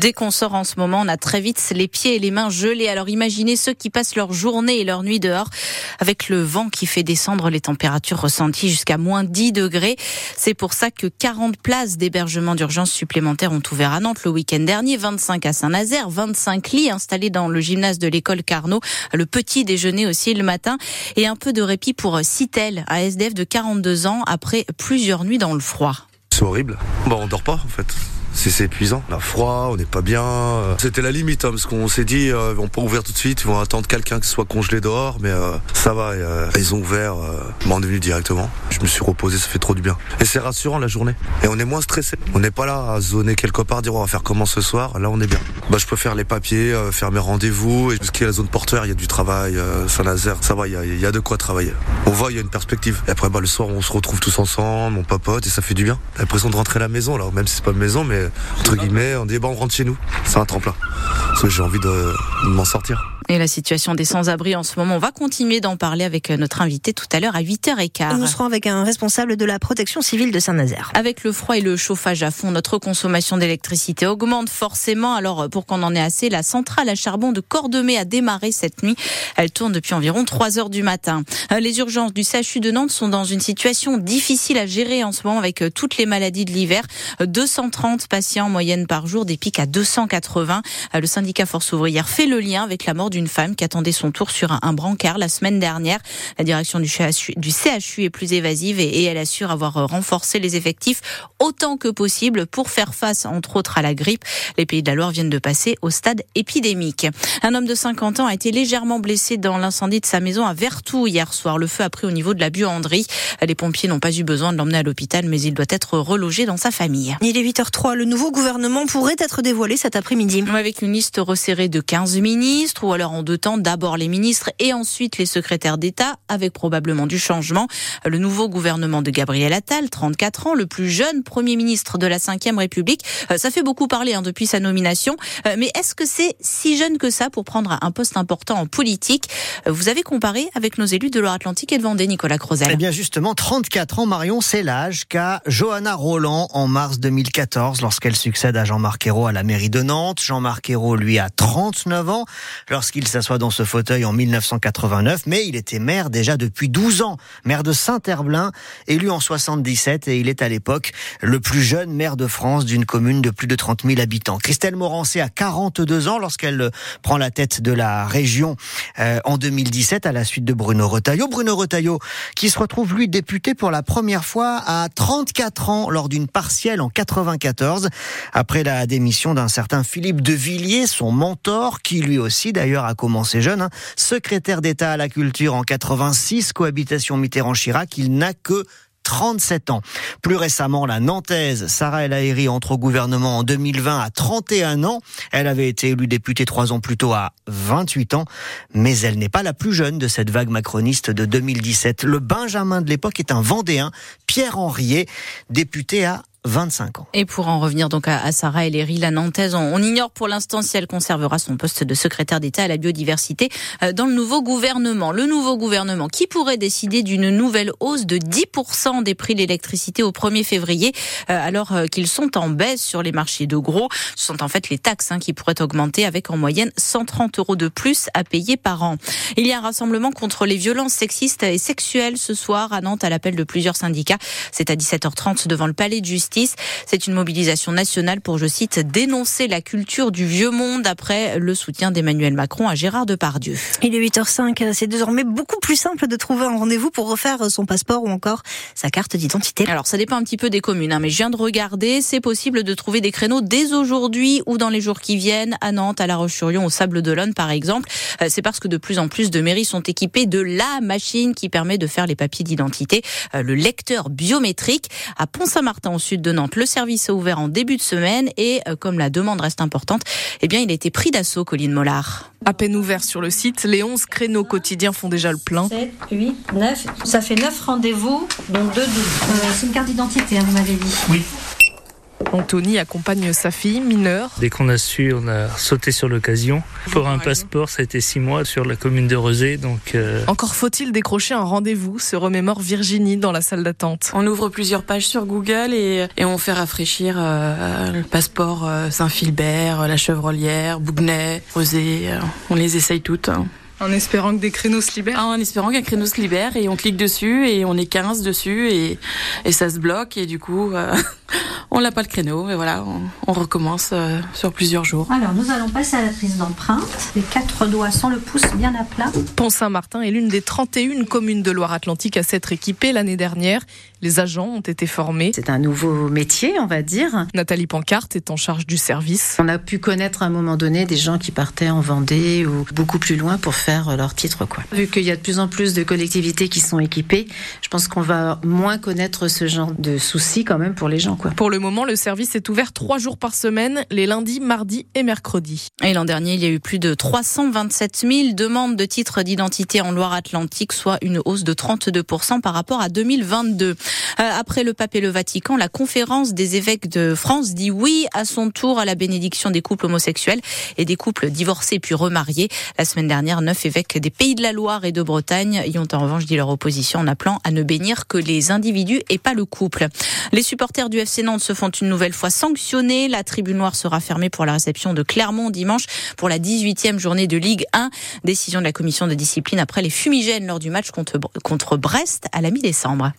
Dès qu'on sort en ce moment, on a très vite les pieds et les mains gelés. Alors imaginez ceux qui passent leur journée et leur nuit dehors avec le vent qui fait descendre les températures ressenties jusqu'à moins 10 degrés. C'est pour ça que 40 places d'hébergement d'urgence supplémentaires ont ouvert à Nantes le week-end dernier, 25 à Saint-Nazaire, 25 lits installés dans le gymnase de l'école Carnot, le petit déjeuner aussi le matin et un peu de répit pour Citel, un SDF de 42 ans après plusieurs nuits dans le froid. C'est horrible. Bon, on dort pas en fait c'est épuisant. On a froid, on n'est pas bien. C'était la limite, hein, parce qu'on s'est dit, euh, vont pas ouvrir tout de suite, ils vont attendre quelqu'un qui soit congelé dehors, mais euh, ça va, euh, ils ont ouvert, euh, m'en est venu directement. Je me suis reposé, ça fait trop du bien. Et c'est rassurant la journée. Et on est moins stressé. On n'est pas là à zoner quelque part, dire on va faire comment ce soir. Là, on est bien. Bah, je peux faire les papiers, euh, faire mes rendez-vous. Et est la zone portuaire, il y a du travail. Euh, Saint-Nazaire, ça va, il y, a, y, a, de quoi travailler. On voit, il y a une perspective. Et après, bah, le soir, on se retrouve tous ensemble, on papote, et ça fait du bien. L'impression de rentrer à la maison, alors même si c'est pas maison, mais entre guillemets on dit bon, on rentre chez nous. C'est un tremplin. Parce que j'ai envie de m'en sortir. Et la situation des sans-abri en ce moment, on va continuer d'en parler avec notre invité tout à l'heure à 8h15. Nous serons avec un responsable de la protection civile de Saint-Nazaire. Avec le froid et le chauffage à fond, notre consommation d'électricité augmente forcément. Alors, pour qu'on en ait assez, la centrale à charbon de Cordemais a démarré cette nuit. Elle tourne depuis environ 3 heures du matin. Les urgences du CHU de Nantes sont dans une situation difficile à gérer en ce moment avec toutes les maladies de l'hiver. 230 patients en moyenne par jour, des pics à 280. Le syndicat Force ouvrière fait le lien avec la mort d'une femme qui attendait son tour sur un, brancard la semaine dernière. La direction du CHU, du CHU est plus évasive et, et, elle assure avoir renforcé les effectifs autant que possible pour faire face, entre autres, à la grippe. Les Pays de la Loire viennent de passer au stade épidémique. Un homme de 50 ans a été légèrement blessé dans l'incendie de sa maison à Vertou hier soir. Le feu a pris au niveau de la buanderie. Les pompiers n'ont pas eu besoin de l'emmener à l'hôpital, mais il doit être relogé dans sa famille. Il est 8h03. Le nouveau gouvernement pourrait être dévoilé cet après-midi. Avec une liste resserrée de 15 ministres ou alors en deux temps, d'abord les ministres et ensuite les secrétaires d'État, avec probablement du changement. Le nouveau gouvernement de Gabriel Attal, 34 ans, le plus jeune Premier ministre de la Ve République. Ça fait beaucoup parler hein, depuis sa nomination, mais est-ce que c'est si jeune que ça pour prendre un poste important en politique? Vous avez comparé avec nos élus de Loire-Atlantique et de Vendée, Nicolas Crozel. Eh bien justement, 34 ans, Marion, c'est l'âge qu'a Johanna Roland en mars 2014 lorsqu'elle succède à Jean-Marc Ayrault à la mairie de Nantes. Jean-Marc Ayrault, lui, a 39 ans lorsqu'il s'assoit dans ce fauteuil en 1989, mais il était maire déjà depuis 12 ans, maire de Saint-Herblain, élu en 77 et il est à l'époque le plus jeune maire de France d'une commune de plus de 30 000 habitants. Christelle Morancé a 42 ans lorsqu'elle prend la tête de la région euh, en 2017 à la suite de Bruno Retailleau. Bruno Retailleau qui se retrouve lui député pour la première fois à 34 ans lors d'une partielle en 94 après la démission d'un certain Philippe de Villiers, son mentor qui lui aussi d'ailleurs a commencé jeune, hein, secrétaire d'État à la culture en 86, cohabitation Mitterrand-Chirac, il n'a que 37 ans. Plus récemment, la Nantaise Sarah El Haïry entre au gouvernement en 2020 à 31 ans. Elle avait été élue députée trois ans plus tôt à 28 ans, mais elle n'est pas la plus jeune de cette vague macroniste de 2017. Le Benjamin de l'époque est un Vendéen, Pierre Henriet, député à 25 ans. Et pour en revenir donc à, Sarah Ellery, la Nantaise, on, ignore pour l'instant si elle conservera son poste de secrétaire d'État à la biodiversité euh, dans le nouveau gouvernement. Le nouveau gouvernement qui pourrait décider d'une nouvelle hausse de 10% des prix de l'électricité au 1er février, euh, alors euh, qu'ils sont en baisse sur les marchés de gros. Ce sont en fait les taxes hein, qui pourraient augmenter avec en moyenne 130 euros de plus à payer par an. Il y a un rassemblement contre les violences sexistes et sexuelles ce soir à Nantes à l'appel de plusieurs syndicats. C'est à 17h30 devant le palais de justice c'est une mobilisation nationale pour, je cite, dénoncer la culture du vieux monde après le soutien d'Emmanuel Macron à Gérard Depardieu. Il est 8h05. C'est désormais beaucoup plus simple de trouver un rendez-vous pour refaire son passeport ou encore sa carte d'identité. Alors, ça dépend un petit peu des communes, hein, mais je viens de regarder. C'est possible de trouver des créneaux dès aujourd'hui ou dans les jours qui viennent à Nantes, à La Roche-sur-Yon, au Sable d'Olonne, par exemple. Euh, c'est parce que de plus en plus de mairies sont équipées de la machine qui permet de faire les papiers d'identité, euh, le lecteur biométrique. À Pont-Saint-Martin, au sud de Nantes. Le service a ouvert en début de semaine et euh, comme la demande reste importante, eh bien, il a été pris d'assaut, Colline Mollard. À peine ouvert sur le site, les 11 créneaux quotidiens font déjà le plein. 7, 8, 9, ça fait 9 rendez-vous, dont 2 doubles. Euh, c'est une carte d'identité, hein, vous m'avez dit. Oui. Anthony accompagne sa fille mineure. Dès qu'on a su, on a sauté sur l'occasion. Pour un passeport, ça a été six mois sur la commune de Rezé. Donc, euh... Encore faut-il décrocher un rendez-vous, se remémore Virginie dans la salle d'attente. On ouvre plusieurs pages sur Google et, et on fait rafraîchir euh, le passeport euh, Saint-Philbert, la Chevrolière, Bougnay, Rezé. Euh, on les essaye toutes. Hein. En espérant que des créneaux se libèrent ah, En espérant qu'un créneau se libère et on clique dessus et on est 15 dessus et, et ça se bloque et du coup euh, on n'a pas le créneau et voilà on, on recommence euh, sur plusieurs jours. Alors nous allons passer à la prise d'empreinte. Les quatre doigts sans le pouce bien à plat. Pont-Saint-Martin est l'une des 31 communes de Loire-Atlantique à s'être équipée l'année dernière. Les agents ont été formés. C'est un nouveau métier, on va dire. Nathalie Pancarte est en charge du service. On a pu connaître à un moment donné des gens qui partaient en Vendée ou beaucoup plus loin pour faire leur titre. Quoi. Vu qu'il y a de plus en plus de collectivités qui sont équipées, je pense qu'on va moins connaître ce genre de soucis quand même pour les gens. Quoi. Pour le moment, le service est ouvert trois jours par semaine, les lundis, mardis et mercredis. Et l'an dernier, il y a eu plus de 327 000 demandes de titres d'identité en Loire-Atlantique, soit une hausse de 32% par rapport à 2022. Euh, après le pape et le Vatican, la conférence des évêques de France dit oui à son tour à la bénédiction des couples homosexuels et des couples divorcés puis remariés. La semaine dernière, neuf évêques des Pays de la Loire et de Bretagne y ont en revanche dit leur opposition en appelant à ne bénir que les individus et pas le couple. Les supporters du FC Nantes se font une nouvelle fois sanctionner. La tribune noire sera fermée pour la réception de Clermont dimanche pour la 18e journée de Ligue 1. Décision de la commission de discipline après les fumigènes lors du match contre, contre Brest à la mi-décembre.